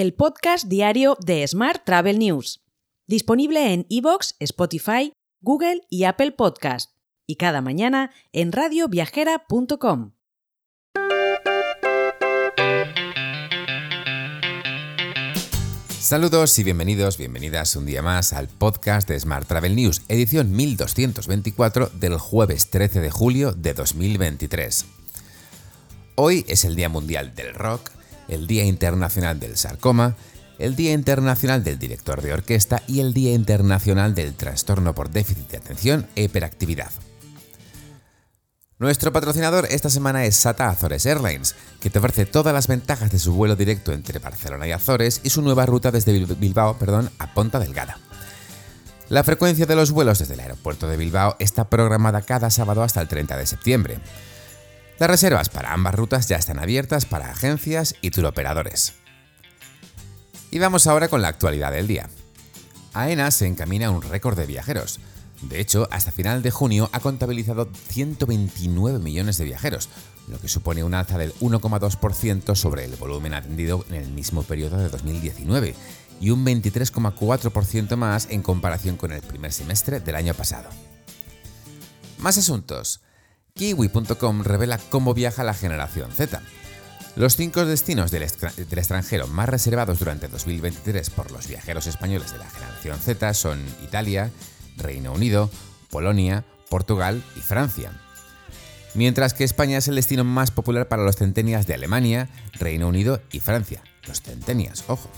el podcast diario de Smart Travel News, disponible en iVoox, Spotify, Google y Apple Podcast, y cada mañana en radioviajera.com. Saludos y bienvenidos, bienvenidas un día más al podcast de Smart Travel News, edición 1224 del jueves 13 de julio de 2023. Hoy es el Día Mundial del Rock, el Día Internacional del Sarcoma, el Día Internacional del Director de Orquesta y el Día Internacional del Trastorno por Déficit de Atención e Hiperactividad. Nuestro patrocinador esta semana es SATA Azores Airlines, que te ofrece todas las ventajas de su vuelo directo entre Barcelona y Azores y su nueva ruta desde Bilbao perdón, a Ponta Delgada. La frecuencia de los vuelos desde el aeropuerto de Bilbao está programada cada sábado hasta el 30 de septiembre. Las reservas para ambas rutas ya están abiertas para agencias y turoperadores. Y vamos ahora con la actualidad del día. AENA se encamina a un récord de viajeros. De hecho, hasta final de junio ha contabilizado 129 millones de viajeros, lo que supone un alza del 1,2% sobre el volumen atendido en el mismo periodo de 2019 y un 23,4% más en comparación con el primer semestre del año pasado. Más asuntos. Kiwi.com revela cómo viaja la generación Z. Los cinco destinos del, extranjero más reservados durante 2023 por los viajeros españoles de la generación Z son Italia, Reino Unido, Polonia, Portugal y Francia. Mientras que España es el destino más popular para los centenias de Alemania, Reino Unido y Francia. Los centenias, ojo.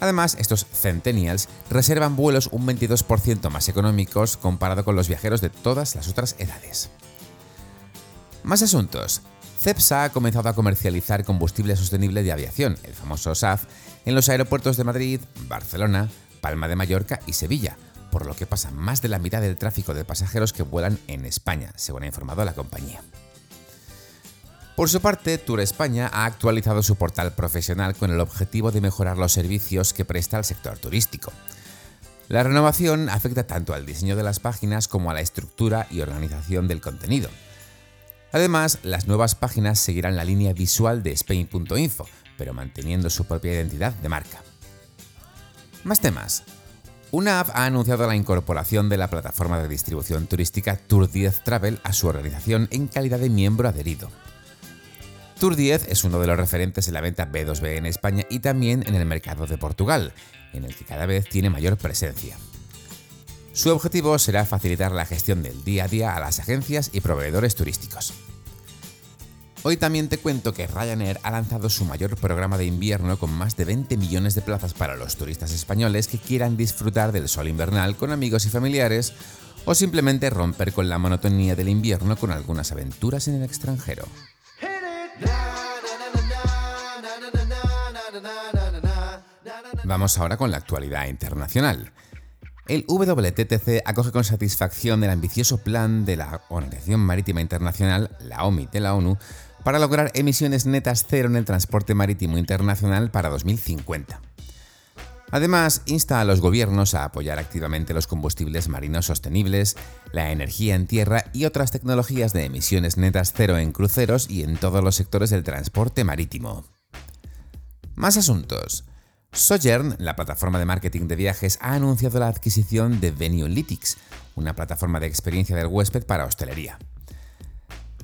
Además, estos centennials reservan vuelos un 22% más económicos comparado con los viajeros de todas las otras edades. Más asuntos. CEPSA ha comenzado a comercializar combustible sostenible de aviación, el famoso SAF, en los aeropuertos de Madrid, Barcelona, Palma de Mallorca y Sevilla, por lo que pasa más de la mitad del tráfico de pasajeros que vuelan en España, según ha informado la compañía. Por su parte, Tour España ha actualizado su portal profesional con el objetivo de mejorar los servicios que presta al sector turístico. La renovación afecta tanto al diseño de las páginas como a la estructura y organización del contenido. Además, las nuevas páginas seguirán la línea visual de Spain.info, pero manteniendo su propia identidad de marca. Más temas. Una app ha anunciado la incorporación de la plataforma de distribución turística Tour 10 Travel a su organización en calidad de miembro adherido. Tour 10 es uno de los referentes en la venta B2B en España y también en el mercado de Portugal, en el que cada vez tiene mayor presencia. Su objetivo será facilitar la gestión del día a día a las agencias y proveedores turísticos. Hoy también te cuento que Ryanair ha lanzado su mayor programa de invierno con más de 20 millones de plazas para los turistas españoles que quieran disfrutar del sol invernal con amigos y familiares o simplemente romper con la monotonía del invierno con algunas aventuras en el extranjero. Vamos ahora con la actualidad internacional. El WTTC acoge con satisfacción el ambicioso plan de la Organización Marítima Internacional, la OMI de la ONU, para lograr emisiones netas cero en el transporte marítimo internacional para 2050. Además, insta a los gobiernos a apoyar activamente los combustibles marinos sostenibles, la energía en tierra y otras tecnologías de emisiones netas cero en cruceros y en todos los sectores del transporte marítimo. Más asuntos. Sojourn, la plataforma de marketing de viajes, ha anunciado la adquisición de Venuelytics, una plataforma de experiencia del huésped para hostelería.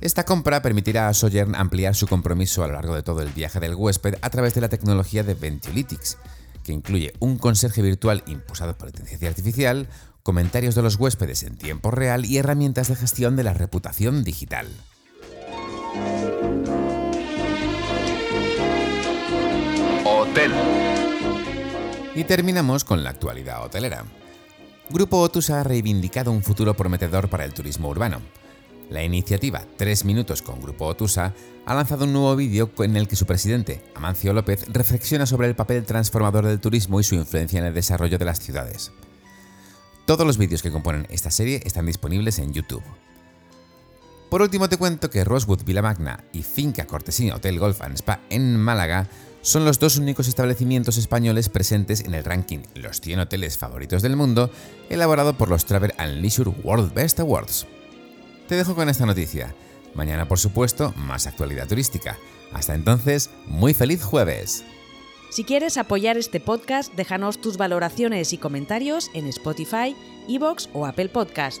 Esta compra permitirá a Sojourn ampliar su compromiso a lo largo de todo el viaje del huésped a través de la tecnología de Ventiolytics, que incluye un conserje virtual impulsado por inteligencia artificial, comentarios de los huéspedes en tiempo real y herramientas de gestión de la reputación digital. Hotel. Y terminamos con la actualidad hotelera. Grupo Otus ha reivindicado un futuro prometedor para el turismo urbano. La iniciativa 3 Minutos con Grupo Otusa ha lanzado un nuevo vídeo en el que su presidente, Amancio López, reflexiona sobre el papel transformador del turismo y su influencia en el desarrollo de las ciudades. Todos los vídeos que componen esta serie están disponibles en YouTube. Por último te cuento que Rosewood Magna y Finca Cortesina Hotel Golf and Spa en Málaga son los dos únicos establecimientos españoles presentes en el ranking Los 100 hoteles favoritos del mundo, elaborado por los Travel and Leisure World Best Awards. Te dejo con esta noticia. Mañana, por supuesto, más actualidad turística. Hasta entonces, muy feliz jueves. Si quieres apoyar este podcast, déjanos tus valoraciones y comentarios en Spotify, Evox o Apple Podcast.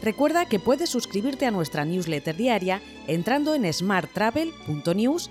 Recuerda que puedes suscribirte a nuestra newsletter diaria entrando en smarttravel.news